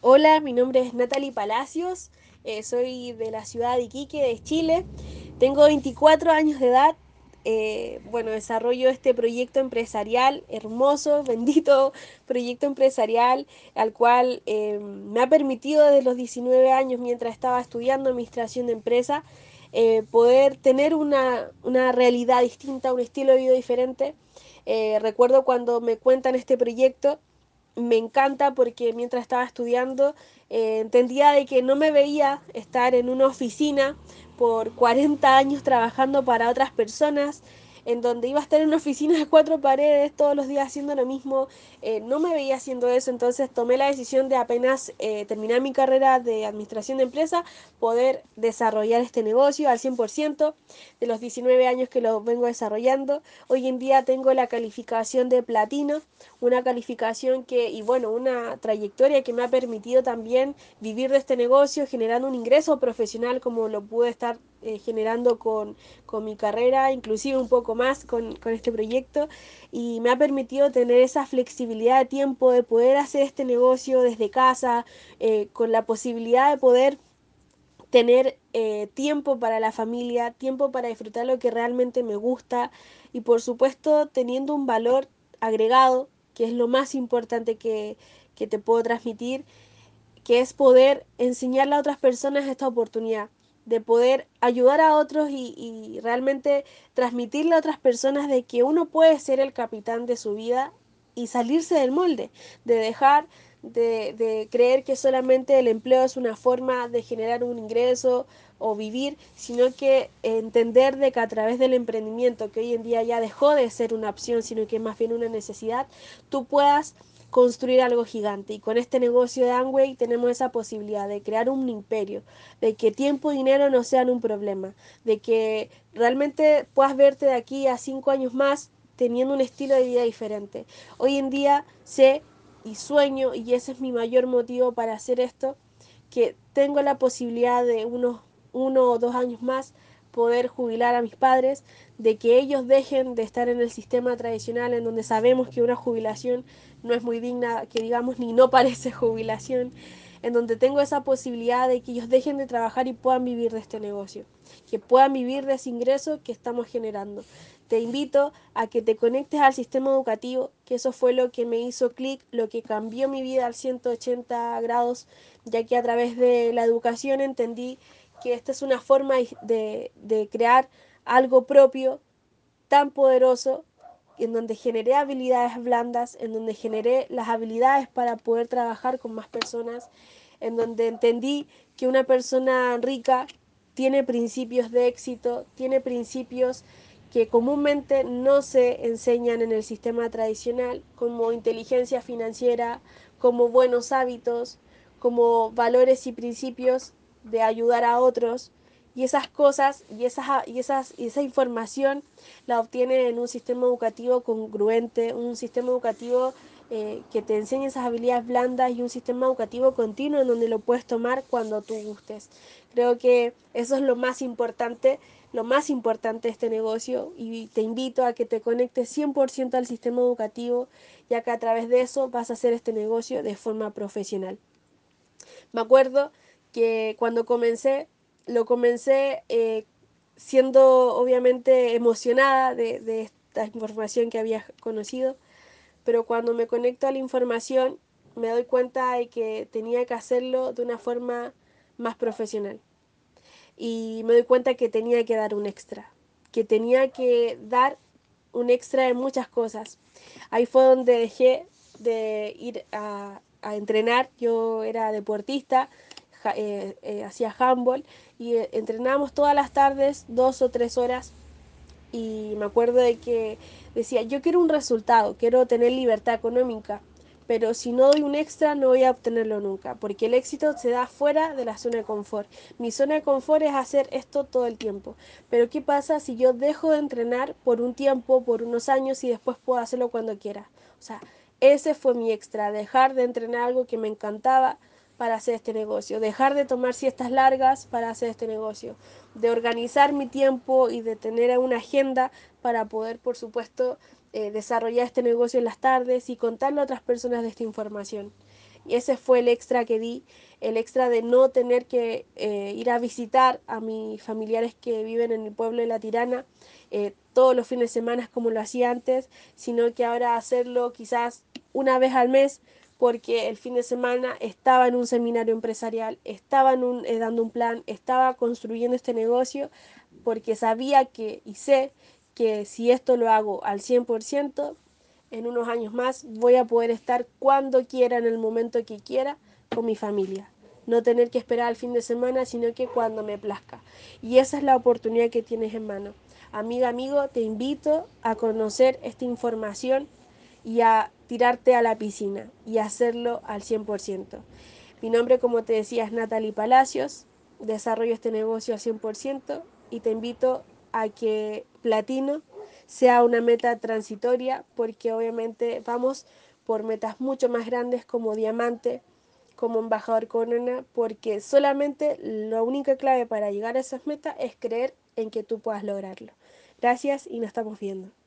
Hola, mi nombre es Natalie Palacios, eh, soy de la ciudad de Iquique, de Chile. Tengo 24 años de edad. eh, bueno, desarrollo este proyecto empresarial hermoso, bendito proyecto empresarial, al cual eh, me ha permitido desde los 19 años, mientras estaba estudiando administración de empresa, eh, poder tener una, una realidad distinta, un estilo de vida diferente. Eh, recuerdo cuando me cuentan este proyecto, me encanta porque mientras estaba estudiando eh, entendía de que no me veía estar en una oficina por 40 años trabajando para otras personas, en donde iba a estar en una oficina de cuatro paredes todos los días haciendo lo mismo. Eh, no me veía haciendo eso, entonces tomé la decisión de apenas eh, terminar mi carrera de administración de empresa, poder desarrollar este negocio al 100% de los 19 años que lo vengo desarrollando. Hoy en día tengo la calificación de platino, una calificación que, y bueno, una trayectoria que me ha permitido también vivir de este negocio, generando un ingreso profesional como lo pude estar eh, generando con, con, mi carrera, inclusive un poco más con, con, este proyecto, y me ha permitido tener esa flexibilidad de tiempo de poder hacer este negocio desde casa, eh, con la posibilidad de poder tener eh, tiempo para la familia, tiempo para disfrutar lo que realmente me gusta y por supuesto teniendo un valor agregado, que es lo más importante que, que te puedo transmitir, que es poder enseñarle a otras personas esta oportunidad de poder ayudar a otros y, y, realmente transmitirle a otras personas de que uno puede ser el capitán de su vida y salirse del molde, de dejar de, de, creer que solamente el empleo es una forma de generar un ingreso o vivir, sino que entender de que a través del emprendimiento, que hoy en día ya dejó de ser una opción, sino que es más bien una necesidad, tú puedas construir algo gigante. Y con este negocio de Amway tenemos esa posibilidad de crear un imperio, de que tiempo y dinero no sean un problema, de que realmente puedas verte de aquí a cinco años más teniendo un estilo de vida diferente. Hoy en día sé y sueño, y ese es mi mayor motivo para hacer esto, que tengo la posibilidad de unos uno o dos años más poder jubilar a mis padres, de que ellos dejen de estar en el sistema tradicional en donde sabemos que una jubilación no es muy digna, que digamos ni no parece jubilación, en donde tengo esa posibilidad de que ellos dejen de trabajar y puedan vivir de este negocio, que puedan vivir de ese ingreso que estamos generando. Te invito a que te conectes al sistema educativo, que eso fue lo que me hizo clic, lo que cambió mi vida al 180 grados, ya que a través de la educación entendí que esta es una forma de, de crear algo propio tan poderoso en donde generé habilidades blandas, en donde generé las habilidades para poder trabajar con más personas, en donde entendí que una persona rica tiene principios de éxito, tiene principios que comúnmente no se enseñan en el sistema tradicional, como inteligencia financiera, como buenos hábitos, como valores y principios de ayudar a otros, y esas cosas y, esas, y, esas, y esa información la obtiene en un sistema educativo congruente, un sistema educativo eh, que te enseñe esas habilidades blandas y un sistema educativo continuo en donde lo puedes tomar cuando tú gustes. Creo que eso es lo más importante, lo más importante de este negocio y te invito a que te conectes 100% al sistema educativo, ya que a través de eso vas a hacer este negocio de forma profesional. Me acuerdo que cuando comencé lo comencé eh, siendo obviamente emocionada de, de, esta información que había conocido, pero cuando me conecto a la información me doy cuenta de que tenía que hacerlo de una forma más profesional. Y me doy cuenta que tenía que dar un extra, que tenía que dar un extra en muchas cosas. Ahí fue donde dejé de ir a, a entrenar, yo era deportista, eh, eh, hacía handball y eh, entrenábamos todas las tardes, dos o tres horas. Y me acuerdo de que decía, yo quiero un resultado, quiero tener libertad económica, pero si no doy un extra no voy a obtenerlo nunca, porque el éxito se da fuera de la zona de confort. Mi zona de confort es hacer esto todo el tiempo, pero ¿qué pasa si yo dejo de entrenar por un tiempo, por unos años y después puedo hacerlo cuando quiera? O sea, ese fue mi extra, dejar de entrenar algo que me encantaba, para hacer este negocio, dejar de tomar siestas largas para hacer este negocio, de organizar mi tiempo y de tener una agenda para poder, por supuesto, eh, desarrollar este negocio en las tardes y contarle a otras personas de esta información. Y ese fue el extra que di, el extra de no tener que eh, ir a visitar a mis familiares que viven en el pueblo de La Tirana eh, todos los fines de semana como lo hacía antes, sino que ahora hacerlo quizás una vez al mes porque el fin de semana estaba en un seminario empresarial, estaba eh, dando un plan, estaba construyendo este negocio, porque sabía que y sé que si esto lo hago al 100%, en unos años más voy a poder estar cuando quiera, en el momento que quiera, con mi familia. No tener que esperar al fin de semana, sino que cuando me plazca. Y esa es la oportunidad que tienes en mano. Amiga, amigo, te invito a conocer esta información y a tirarte a la piscina y hacerlo al 100%. Mi nombre, como te decía, es Natalie Palacios. Desarrollo este negocio al 100% y te invito a que platino sea una meta transitoria porque obviamente vamos por metas mucho más grandes como diamante, como embajador corona, porque solamente la única clave para llegar a esas metas es creer en que tú puedas lograrlo. Gracias y nos estamos viendo.